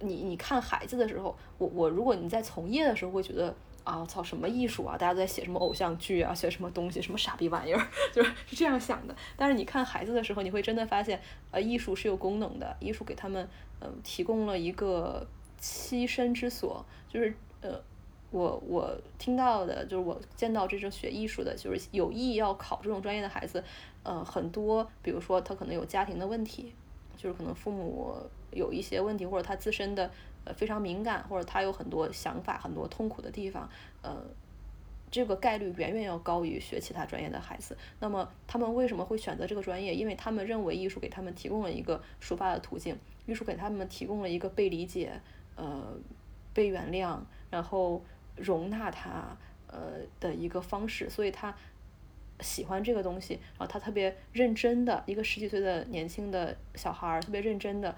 B: 你你看孩子的时候，我我如果你在从业的时候会觉得啊，操什么艺术啊，大家都在写什么偶像剧啊，写什么东西，什么傻逼玩意儿，就是是这样想的。但是你看孩子的时候，你会真的发现，呃，艺术是有功能的，艺术给他们嗯提供了一个栖身之所。就是呃，我我听到的，就是我见到这种学艺术的，就是有意要考这种专业的孩子，呃，很多，比如说他可能有家庭的问题，就是可能父母。有一些问题，或者他自身的呃非常敏感，或者他有很多想法、很多痛苦的地方，呃，这个概率远远要高于学其他专业的孩子。那么他们为什么会选择这个专业？因为他们认为艺术给他们提供了一个抒发的途径，艺术给他们提供了一个被理解、呃被原谅，然后容纳他呃的一个方式，所以他。喜欢这个东西，然后他特别认真的一个十几岁的年轻的小孩儿，特别认真的。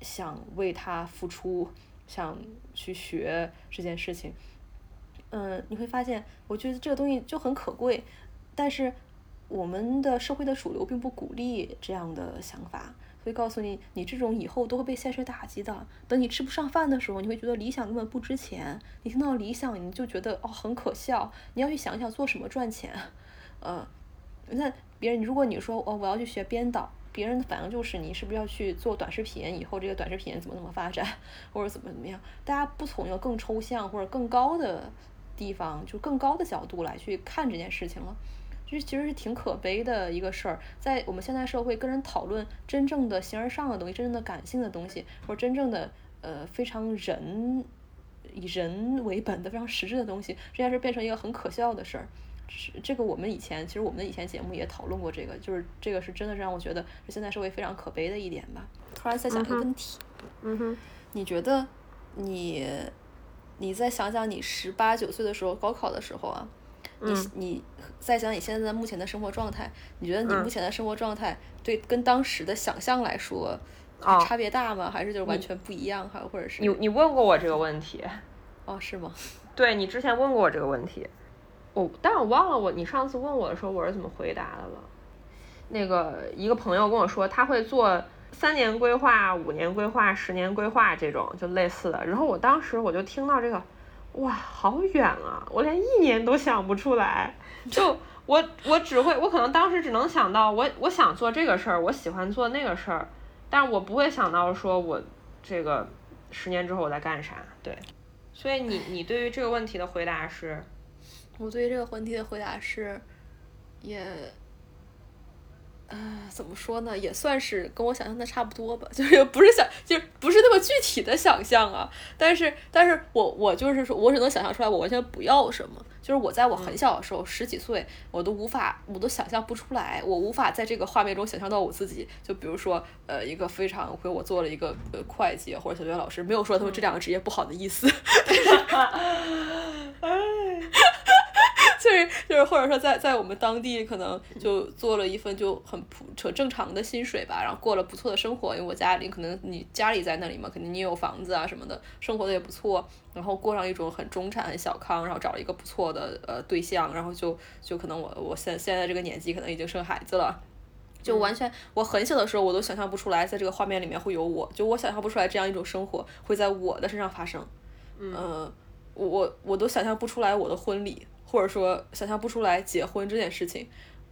B: 想为他付出，想去学这件事情，嗯，你会发现，我觉得这个东西就很可贵，但是我们的社会的主流并不鼓励这样的想法，会告诉你，你这种以后都会被现实打击的。等你吃不上饭的时候，你会觉得理想根本不值钱。你听到理想，你就觉得哦很可笑。你要去想想做什么赚钱，呃，那别人如果你说哦我要去学编导。别人的反应就是你是不是要去做短视频？以后这个短视频怎么怎么发展，或者怎么怎么样？大家不从一个更抽象或者更高的地方，就更高的角度来去看这件事情了，就是其实是挺可悲的一个事儿。在我们现代社会，跟人讨论真正的形而上的东西，真正的感性的东西，或者真正的呃非常人以人为本的非常实质的东西，这件事变成一个很可笑的事儿。是这个，我们以前其实我们的以前节目也讨论过这个，就是这个是真的是让我觉得是现在社会非常可悲的一点吧。突然在想一个问题，
A: 嗯哼，
B: 你觉得你你再想想你十八九岁的时候高考的时候啊，你你再想你现在目前的生活状态，你觉得你目前的生活状态对跟当时的想象来说差别大吗？还是就是完全不一样？还或者是
A: 你你问过我这个问题？
B: 哦，是吗？
A: 对你之前问过我这个问题。我，但我忘了我你上次问我的时候我是怎么回答的了。那个一个朋友跟我说他会做三年规划、五年规划、十年规划这种就类似的。然后我当时我就听到这个，哇，好远啊！我连一年都想不出来。就 我我只会我可能当时只能想到我我想做这个事儿，我喜欢做那个事儿，但是我不会想到说我这个十年之后我在干啥。对，所以你你对于这个问题的回答是？
B: 我对于这个问题的回答是，也，怎么说呢，也算是跟我想象的差不多吧，就是不是想，就是不是那么具体的想象啊。但是，但是我我就是说，我只能想象出来，我完全不要什么。就是我在我很小的时候，十几岁，我都无法，我都想象不出来，我无法在这个画面中想象到我自己。就比如说，呃，一个非常给我做了一个呃会计或者小学老师，没有说他们这两个职业不好的意思。就 是就是，或者说在在我们当地，可能就做了一份就很普扯正常的薪水吧，然后过了不错的生活。因为我家里可能你家里在那里嘛，肯定你有房子啊什么的，生活的也不错。然后过上一种很中产、很小康，然后找了一个不错的呃对象，然后就就可能我我现现在这个年纪，可能已经生孩子了，就完全我很小的时候，我都想象不出来，在这个画面里面会有我，就我想象不出来这样一种生活会在我的身上发生。嗯，我我我都想象不出来我的婚礼。或者说想象不出来结婚这件事情，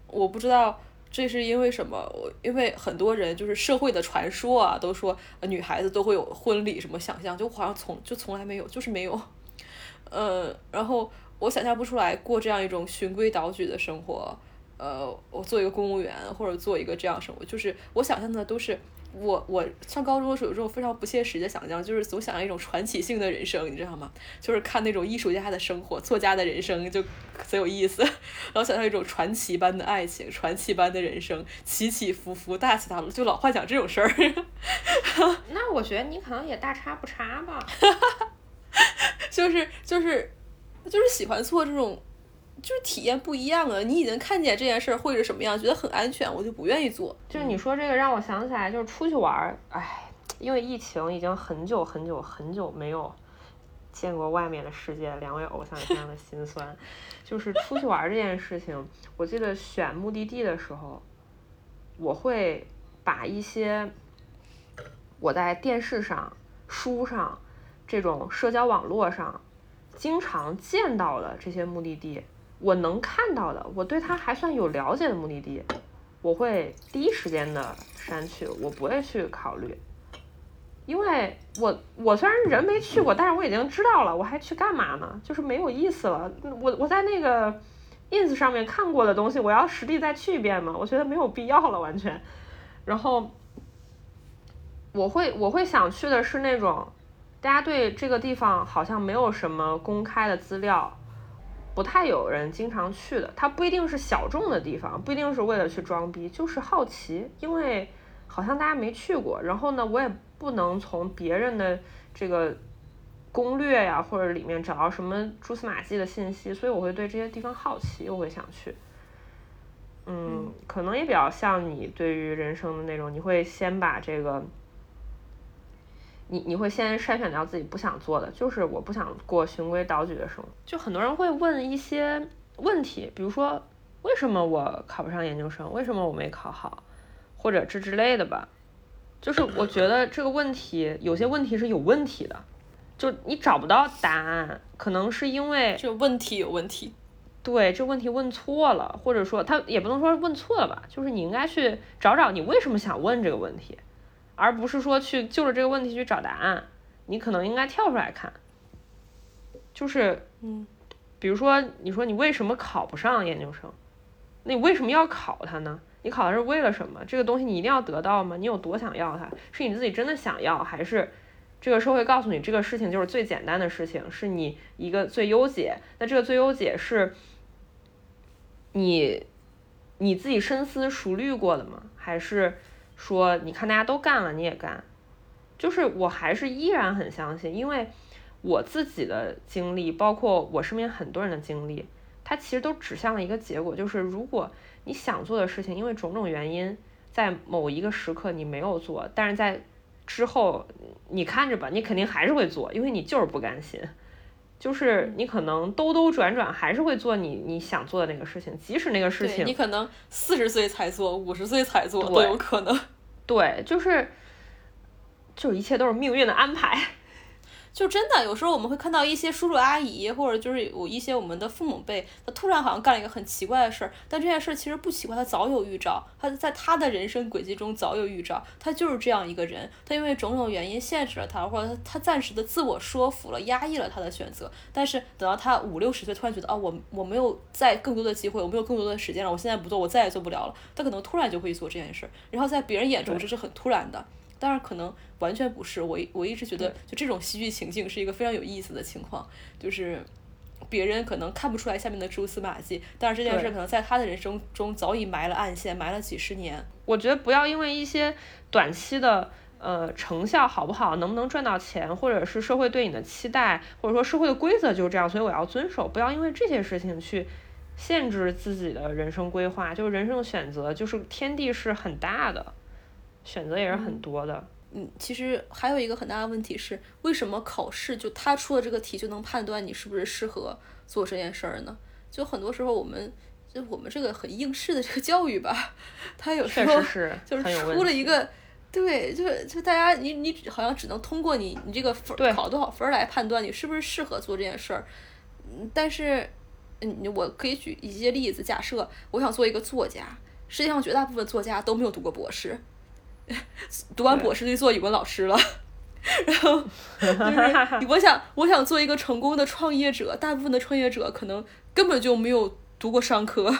B: 我不知道这是因为什么。我因为很多人就是社会的传说啊，都说女孩子都会有婚礼什么想象，就好像从就从来没有，就是没有。呃，然后我想象不出来过这样一种循规蹈矩的生活。呃，我做一个公务员或者做一个这样生活，就是我想象的都是。我我上高中的时候有这种非常不切实际的想象，就是总想要一种传奇性的人生，你知道吗？就是看那种艺术家的生活、作家的人生就贼有意思，然后想象一种传奇般的爱情、传奇般的人生，起起伏伏、大起大落，就老幻想这种事儿。
A: 那我觉得你可能也大差不差吧，
B: 就是就是就是喜欢做这种。就是体验不一样啊！你已经看见这件事儿会是什么样，觉得很安全，我就不愿意做。
A: 就是你说这个让我想起来，就是出去玩儿，哎，因为疫情已经很久很久很久没有见过外面的世界，两位偶像非常的心酸。就是出去玩这件事情，我记得选目的地的时候，我会把一些我在电视上、书上这种社交网络上经常见到的这些目的地。我能看到的，我对他还算有了解的目的地，我会第一时间的删去，我不会去考虑，因为我我虽然人没去过，但是我已经知道了，我还去干嘛呢？就是没有意思了。我我在那个 ins 上面看过的东西，我要实地再去一遍吗？我觉得没有必要了，完全。然后我会我会想去的是那种，大家对这个地方好像没有什么公开的资料。不太有人经常去的，它不一定是小众的地方，不一定是为了去装逼，就是好奇，因为好像大家没去过。然后呢，我也不能从别人的这个攻略呀或者里面找到什么蛛丝马迹的信息，所以我会对这些地方好奇，我会想去。嗯，可能也比较像你对于人生的那种，你会先把这个。你你会先筛选掉自己不想做的，就是我不想过循规蹈矩的生活。就很多人会问一些问题，比如说为什么我考不上研究生，为什么我没考好，或者这之类的吧。就是我觉得这个问题有些问题是有问题的，就你找不到答案，可能是因为
B: 这问题有问题。
A: 对，这问题问错了，或者说他也不能说问错了吧，就是你应该去找找你为什么想问这个问题。而不是说去就着这个问题去找答案，你可能应该跳出来看，就是，
B: 嗯，
A: 比如说你说你为什么考不上研究生，那你为什么要考它呢？你考的是为了什么？这个东西你一定要得到吗？你有多想要它？是你自己真的想要，还是这个社会告诉你这个事情就是最简单的事情，是你一个最优解？那这个最优解是你你自己深思熟虑过的吗？还是？说，你看大家都干了，你也干，就是我还是依然很相信，因为我自己的经历，包括我身边很多人的经历，它其实都指向了一个结果，就是如果你想做的事情，因为种种原因，在某一个时刻你没有做，但是在之后你看着吧，你肯定还是会做，因为你就是不甘心。就是你可能兜兜转转还是会做你你想做的那个事情，即使那个事情
B: 你可能四十岁才做，五十岁才做都有可能。
A: 对，就是，就一切都是命运的安排。
B: 就真的有时候我们会看到一些叔叔阿姨，或者就是有一些我们的父母辈，他突然好像干了一个很奇怪的事儿，但这件事儿其实不奇怪，他早有预兆，他在他的人生轨迹中早有预兆，他就是这样一个人，他因为种种原因限制了他，或者他他暂时的自我说服了，压抑了他的选择，但是等到他五六十岁，突然觉得啊，我我没有再更多的机会，我没有更多的时间了，我现在不做，我再也做不了了，他可能突然就会做这件事儿，然后在别人眼中这是很突然的。当然，可能完全不是。我我一直觉得，就这种戏剧情境是一个非常有意思的情况，就是别人可能看不出来下面的蛛丝马迹，但是这件事可能在他的人生中早已埋了暗线，埋了几十年。
A: 我觉得不要因为一些短期的呃成效好不好，能不能赚到钱，或者是社会对你的期待，或者说社会的规则就是这样，所以我要遵守。不要因为这些事情去限制自己的人生规划，就是人生的选择，就是天地是很大的。选择也是很多的，
B: 嗯，其实还有一个很大的问题是，为什么考试就他出的这个题就能判断你是不是适合做这件事儿呢？就很多时候我们就我们这个很应试的这个教育吧，他有时候就是出了一个，对，就就大家你你好像只能通过你你这个分考多少分来判断你是不是适合做这件事儿，嗯，但是嗯，我可以举一些例子，假设我想做一个作家，世界上绝大部分作家都没有读过博士。读完博士就做语文老师了，然后就是 我想我想做一个成功的创业者，大部分的创业者可能根本就没有读过商科，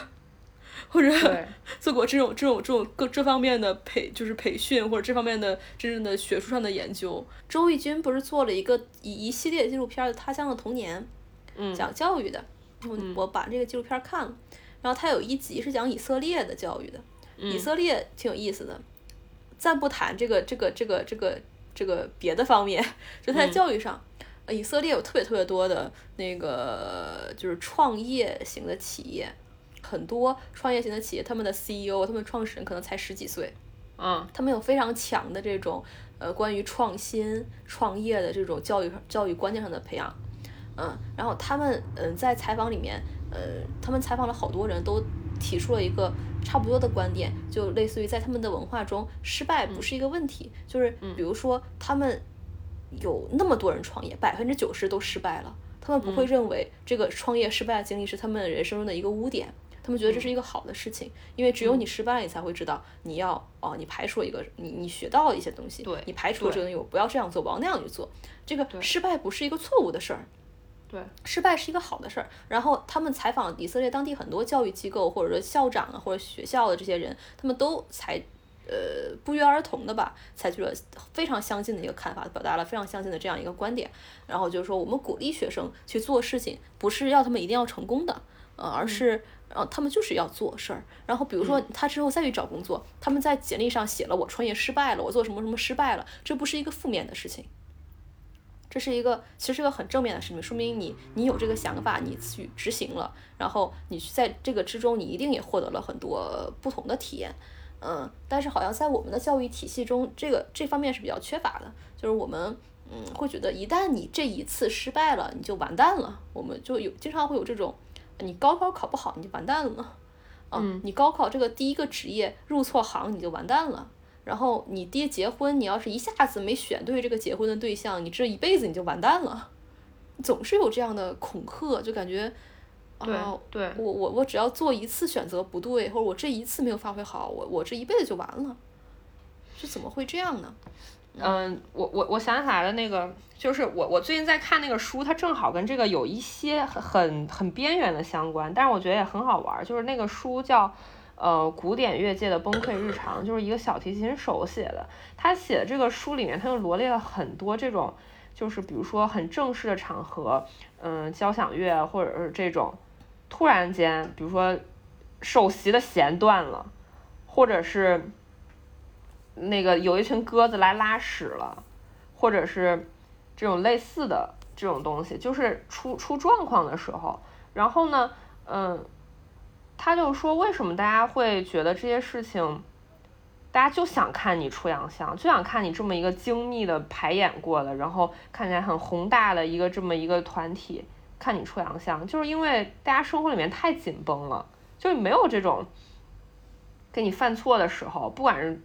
B: 或者 做过这种这种这种各这方面的培就是培训或者这方面的真正的学术上的研究。周轶君不是做了一个一一系列纪录片的《他乡的童年》，
A: 嗯，
B: 讲教育的，我我把这个纪录片看了，然后他有一集是讲以色列的教育的，以色列挺有意思的。暂不谈这个这个这个这个这个别的方面，就在教育上，以色列有特别特别多的那个就是创业型的企业，很多创业型的企业，他们的 CEO，他们创始人可能才十几岁，
A: 嗯，
B: 他们有非常强的这种呃关于创新创业的这种教育教育观念上的培养，嗯，然后他们嗯在采访里面，呃，他们采访了好多人都。提出了一个差不多的观点，就类似于在他们的文化中，失败不是一个问题。就是比如说，他们有那么多人创业，百分之九十都失败了，他们不会认为这个创业失败的经历是他们人生中的一个污点，他们觉得这是一个好的事情。因为只有你失败了，你才会知道你要哦，你排除了一个你你学到了一些东西，你排除了这个东西，我不要这样做，我要那样去做。这个失败不是一个错误的事儿。
A: 对，
B: 失败是一个好的事儿。然后他们采访以色列当地很多教育机构，或者说校长啊，或者学校的这些人，他们都采，呃，不约而同的吧，采取了非常相近的一个看法，表达了非常相近的这样一个观点。然后就是说，我们鼓励学生去做事情，不是要他们一定要成功的，呃，而是，呃，他们就是要做事儿。然后比如说他之后再去找工作，他们在简历上写了我创业失败了，我做什么什么失败了，这不是一个负面的事情。这是一个，其实是个很正面的事情，说明你你有这个想法，你去执行了，然后你在这个之中，你一定也获得了很多不同的体验，嗯，但是好像在我们的教育体系中，这个这方面是比较缺乏的，就是我们嗯会觉得一旦你这一次失败了，你就完蛋了，我们就有经常会有这种，你高考考不好你就完蛋了，啊，你高考这个第一个职业入错行你就完蛋了。然后你爹结婚，你要是一下子没选对这个结婚的对象，你这一辈子你就完蛋了。总是有这样的恐吓，就感觉，
A: 啊，对
B: 我我我只要做一次选择不对，或者我这一次没有发挥好，我我这一辈子就完了。这怎么会这样呢？
A: 嗯，我我我想起来了，那个就是我我最近在看那个书，它正好跟这个有一些很很很边缘的相关，但是我觉得也很好玩，就是那个书叫。呃，古典乐界的崩溃日常就是一个小提琴手写的。他写的这个书里面，他就罗列了很多这种，就是比如说很正式的场合，嗯，交响乐或者是这种，突然间，比如说首席的弦断了，或者是那个有一群鸽子来拉屎了，或者是这种类似的这种东西，就是出出状况的时候，然后呢，嗯。他就说，为什么大家会觉得这些事情，大家就想看你出洋相，就想看你这么一个精密的排演过的，然后看起来很宏大的一个这么一个团体，看你出洋相，就是因为大家生活里面太紧绷了，就没有这种给你犯错的时候，不管是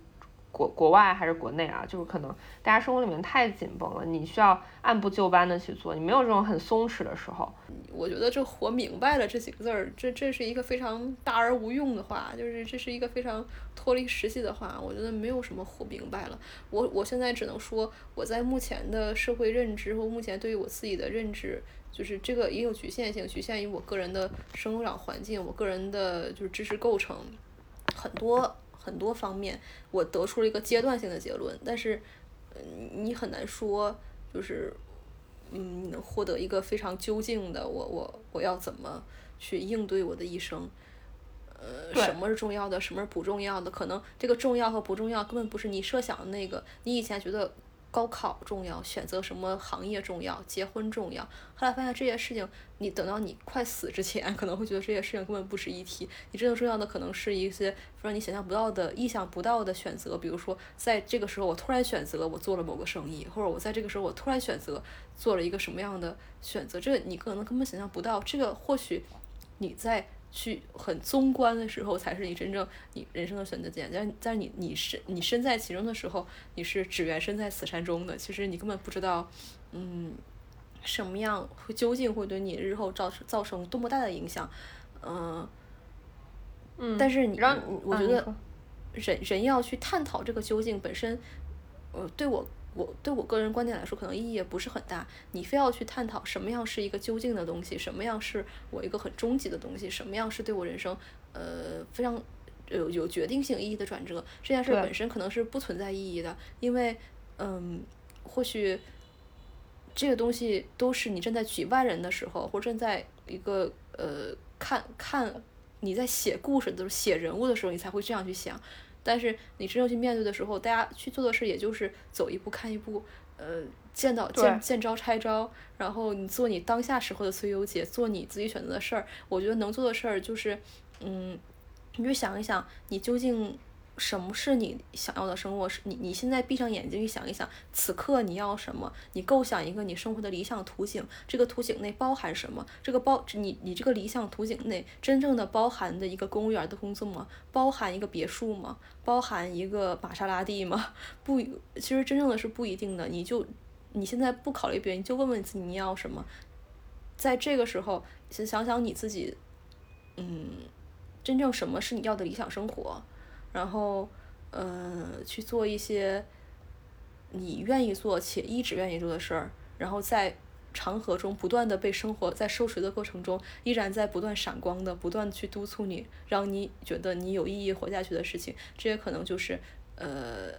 A: 国国外还是国内啊，就是可能大家生活里面太紧绷了，你需要按部就班的去做，你没有这种很松弛的时候。
B: 我觉得这“活明白了”这几个字儿，这这是一个非常大而无用的话，就是这是一个非常脱离实际的话。我觉得没有什么活明白了。我我现在只能说，我在目前的社会认知和目前对于我自己的认知，就是这个也有局限性，局限于我个人的生长环境，我个人的就是知识构成，很多很多方面，我得出了一个阶段性的结论。但是，嗯，你很难说，就是。嗯，你能获得一个非常究竟的，我我我要怎么去应对我的一生？呃，什么是重要的，什么是不重要的？可能这个重要和不重要根本不是你设想的那个，你以前觉得。高考重要，选择什么行业重要，结婚重要。后来发现这些事情，你等到你快死之前，可能会觉得这些事情根本不值一提。你真正重要的可能是一些让你想象不到的、意想不到的选择。比如说，在这个时候我突然选择我做了某个生意，或者我在这个时候我突然选择做了一个什么样的选择，这个你可能根本想象不到。这个或许你在。去很综观的时候，才是你真正你人生的选择点。但在你你身你身在其中的时候，你是只缘身在此山中的。其实你根本不知道，嗯，什么样会究竟会对你日后造成造成多么大的影响，嗯，
A: 嗯。
B: 但是你
A: 让
B: 我觉得人人要去探讨这个究竟本身，呃，对我。我对我个人观点来说，可能意义也不是很大。你非要去探讨什么样是一个究竟的东西，什么样是我一个很终极的东西，什么样是对我人生呃非常有有决定性意义的转折，这件事本身可能是不存在意义的。因为嗯，或许这个东西都是你正在局外人的时候，或正在一个呃看看你在写故事的时候、写人物的时候，你才会这样去想。但是你真正去面对的时候，大家去做的事也就是走一步看一步，呃，见到见见招拆招，然后你做你当下时候的最优解，做你自己选择的事儿。我觉得能做的事儿就是，嗯，你就想一想，你究竟。什么是你想要的生活？是你你现在闭上眼睛去想一想，此刻你要什么？你构想一个你生活的理想图景，这个图景内包含什么？这个包你你这个理想图景内真正的包含的一个公务员的工作吗？包含一个别墅吗？包含一个玛莎拉蒂吗？不，其实真正的是不一定的。你就你现在不考虑别人，你就问问自己你要什么？在这个时候，先想想你自己，嗯，真正什么是你要的理想生活？然后，呃，去做一些你愿意做且一直愿意做的事儿，然后在长河中不断的被生活在收拾的过程中，依然在不断闪光的，不断去督促你，让你觉得你有意义活下去的事情，这也可能就是呃，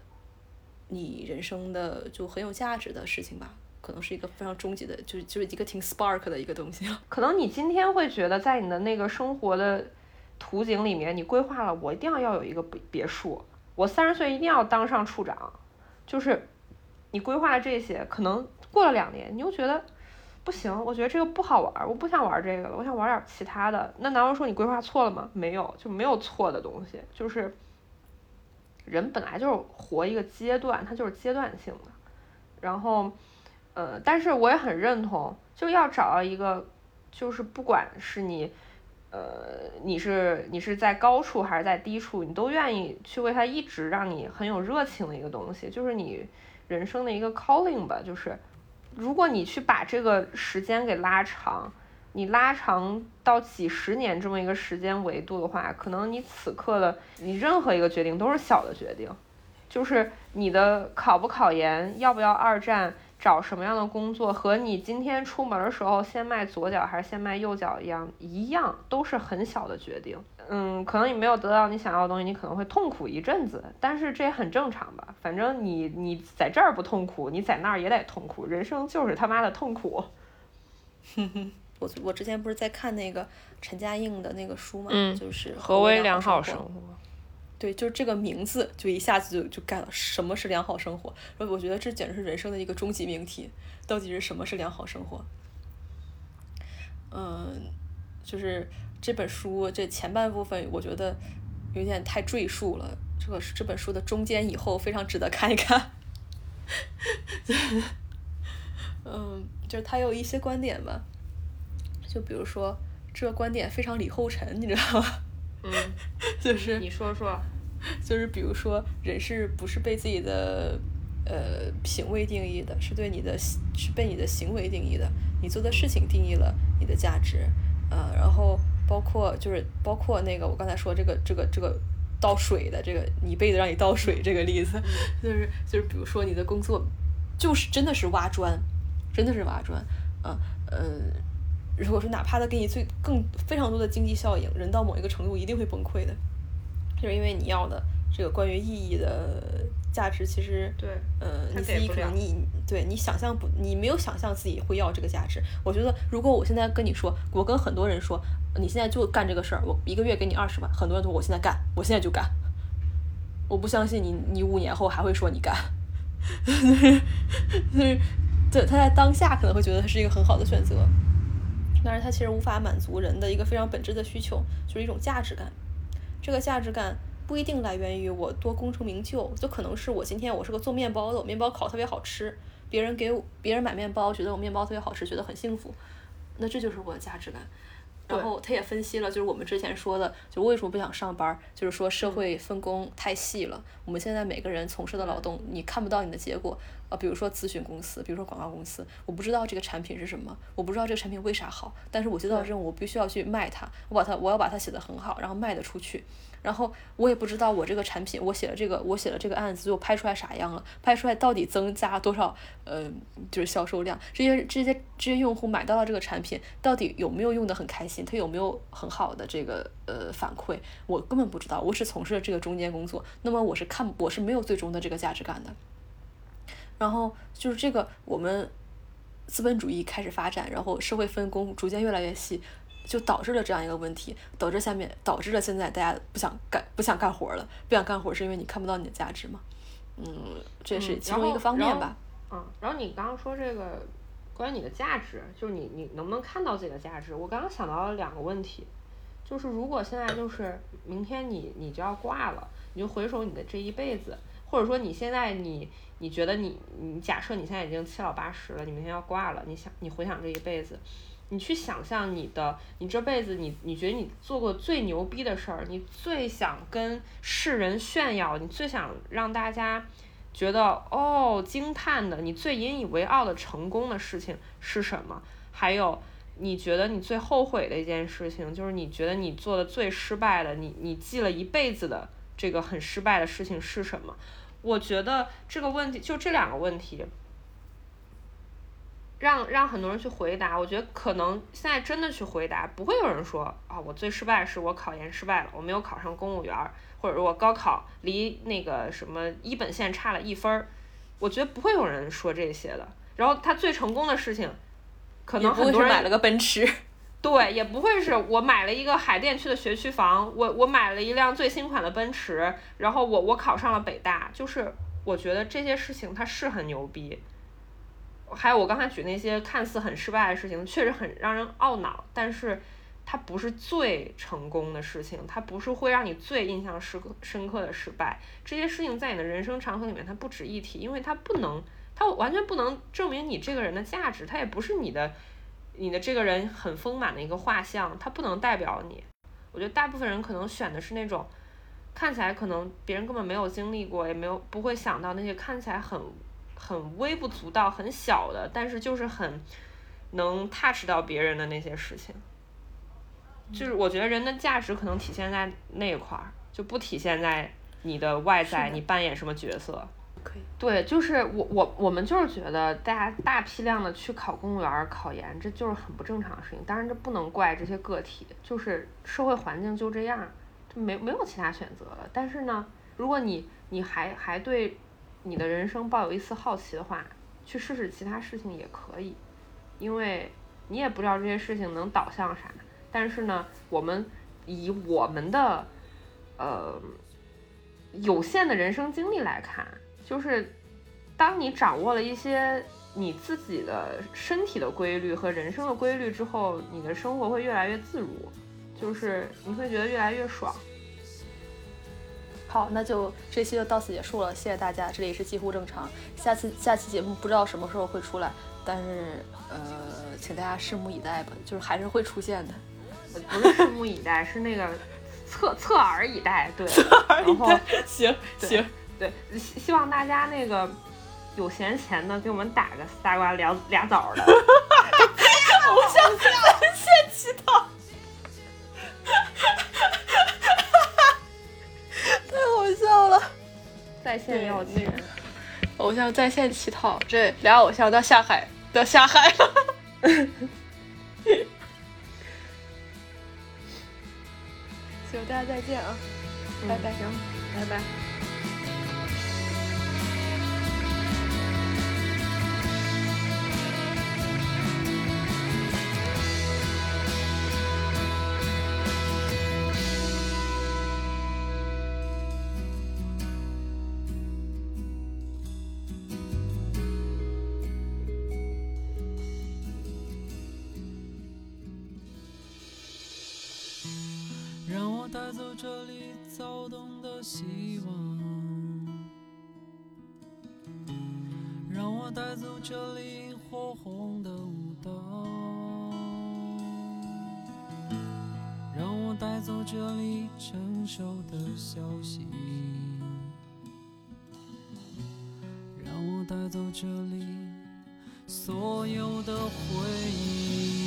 B: 你人生的就很有价值的事情吧，可能是一个非常终极的，就是就是一个挺 spark 的一个东西。
A: 可能你今天会觉得在你的那个生活的。图景里面，你规划了，我一定要要有一个别别墅，我三十岁一定要当上处长，就是你规划的这些，可能过了两年，你又觉得不行，我觉得这个不好玩，我不想玩这个了，我想玩点其他的。那难道说你规划错了吗？没有，就没有错的东西，就是人本来就是活一个阶段，它就是阶段性的。然后，呃，但是我也很认同，就要找到一个，就是不管是你。呃，你是你是在高处还是在低处，你都愿意去为他一直让你很有热情的一个东西，就是你人生的一个 calling 吧。就是如果你去把这个时间给拉长，你拉长到几十年这么一个时间维度的话，可能你此刻的你任何一个决定都是小的决定，就是你的考不考研，要不要二战。找什么样的工作和你今天出门的时候先迈左脚还是先迈右脚一样，一样都是很小的决定。嗯，可能你没有得到你想要的东西，你可能会痛苦一阵子，但是这也很正常吧。反正你你在这儿不痛苦，你在那儿也得痛苦。人生就是他妈的痛苦。
B: 哼哼，我我之前不是在看那个陈嘉映的那个书嘛，就是
A: 何为良
B: 好
A: 生活。
B: 对，就是这个名字就一下子就就改了。什么是良好生活？我我觉得这简直是人生的一个终极命题。到底是什么是良好生活？嗯，就是这本书这前半部分，我觉得有点太赘述了。这个这本书的中间以后非常值得看一看。嗯，就是他有一些观点吧，就比如说这个观点非常李后成，你知道吗？
A: 嗯，
B: 就是
A: 你说说。
B: 就是比如说，人是不是被自己的呃品味定义的，是对你的是被你的行为定义的，你做的事情定义了你的价值，呃，然后包括就是包括那个我刚才说这个这个这个倒水的这个你辈子让你倒水这个例子，就是就是比如说你的工作就是真的是挖砖，真的是挖砖，嗯嗯，如果说哪怕他给你最更非常多的经济效应，人到某一个程度一定会崩溃的。就是因为你要的这个关于意义的价值，其实
A: 对，
B: 呃，你自己可能你对你想象不，你没有想象自己会要这个价值。我觉得，如果我现在跟你说，我跟很多人说，你现在就干这个事儿，我一个月给你二十万，很多人都说我现在干，我现在就干。我不相信你，你五年后还会说你干。就是，对，他在当下可能会觉得他是一个很好的选择，但是它其实无法满足人的一个非常本质的需求，就是一种价值感。这个价值感不一定来源于我多功成名就，就可能是我今天我是个做面包的，我面包烤特别好吃，别人给我别人买面包，觉得我面包特别好吃，觉得很幸福，那这就是我的价值感。然后他也分析了，就是我们之前说的，就为什么不想上班儿，就是说社会分工太细了。我们现在每个人从事的劳动，你看不到你的结果。啊，比如说咨询公司，比如说广告公司，我不知道这个产品是什么，我不知道这个产品为啥好，但是我接到任务，我必须要去卖它，我把它，我要把它写得很好，然后卖得出去。然后我也不知道我这个产品，我写了这个，我写了这个案子，最后拍出来啥样了？拍出来到底增加多少？呃，就是销售量，这些这些这些用户买到了这个产品，到底有没有用的很开心？他有没有很好的这个呃反馈？我根本不知道，我只从事了这个中间工作，那么我是看我是没有最终的这个价值感的。然后就是这个我们资本主义开始发展，然后社会分工逐渐越来越细，就导致了这样一个问题，导致下面导致了现在大家不想干不想干活了，不想干活是因为你看不到你的价值嘛，嗯，这也是其中一个方面吧。
A: 嗯，然后你刚刚说这个关于你的价值，就是你你能不能看到自己的价值？我刚刚想到了两个问题，就是如果现在就是明天你你就要挂了，你就回首你的这一辈子，或者说你现在你你觉得你你假设你现在已经七老八十了，你明天要挂了，你想你回想这一辈子。你去想象你的，你这辈子你你觉得你做过最牛逼的事儿，你最想跟世人炫耀，你最想让大家觉得哦惊叹的，你最引以为傲的成功的事情是什么？还有你觉得你最后悔的一件事情，就是你觉得你做的最失败的，你你记了一辈子的这个很失败的事情是什么？我觉得这个问题就这两个问题，让让很多人去回答。我觉得可能现在真的去回答，不会有人说啊，我最失败是我考研失败了，我没有考上公务员儿，或者是我高考离那个什么一本线差了一分儿。我觉得不会有人说这些的。然后他最成功的事情，可能很多人
B: 买了个奔驰，
A: 对，也不会是我买了一个海淀区的学区房，我我买了一辆最新款的奔驰，然后我我考上了北大，就是我觉得这些事情它是很牛逼。还有我刚才举那些看似很失败的事情，确实很让人懊恼，但是它不是最成功的事情，它不是会让你最印象深刻深刻的失败。这些事情在你的人生长河里面它不值一提，因为它不能，它完全不能证明你这个人的价值，它也不是你的。你的这个人很丰满的一个画像，它不能代表你。我觉得大部分人可能选的是那种看起来可能别人根本没有经历过，也没有不会想到那些看起来很很微不足道、很小的，但是就是很能 touch 到别人的那些事情。就是我觉得人的价值可能体现在那一块儿，就不体现在你的外在，你扮演什么角色。
B: 可以。
A: 对，就是我我我们就是觉得大家大批量的去考公务员、考研，这就是很不正常的事情。当然，这不能怪这些个体，就是社会环境就这样，就没没有其他选择了。但是呢，如果你你还还对你的人生抱有一丝好奇的话，去试试其他事情也可以，因为你也不知道这些事情能导向啥。但是呢，我们以我们的呃有限的人生经历来看，就是当你掌握了一些你自己的身体的规律和人生的规律之后，你的生活会越来越自如，就是你会觉得越来越爽。
B: 好，那就这期就到此结束了，谢谢大家。这里是几乎正常，下次下期节目不知道什么时候会出来，但是呃，请大家拭目以待吧，就是还是会出现的。
A: 不是拭目以待，是那个侧侧耳以待，对，
B: 然
A: 后
B: 行行，
A: 对，希希望大家那个有闲钱的给我们打个仨瓜俩俩枣的，
B: 偶像在线乞讨，太好笑了，
A: 在线要钱，
B: 偶像在线乞讨，这俩偶像都下海，都下海了。行，大家再见啊，拜拜，
A: 行，拜拜。
C: 躁动的希望，让我带走这里火红的舞蹈，让我带走这里成熟的消息，让我带走这里所有的回忆。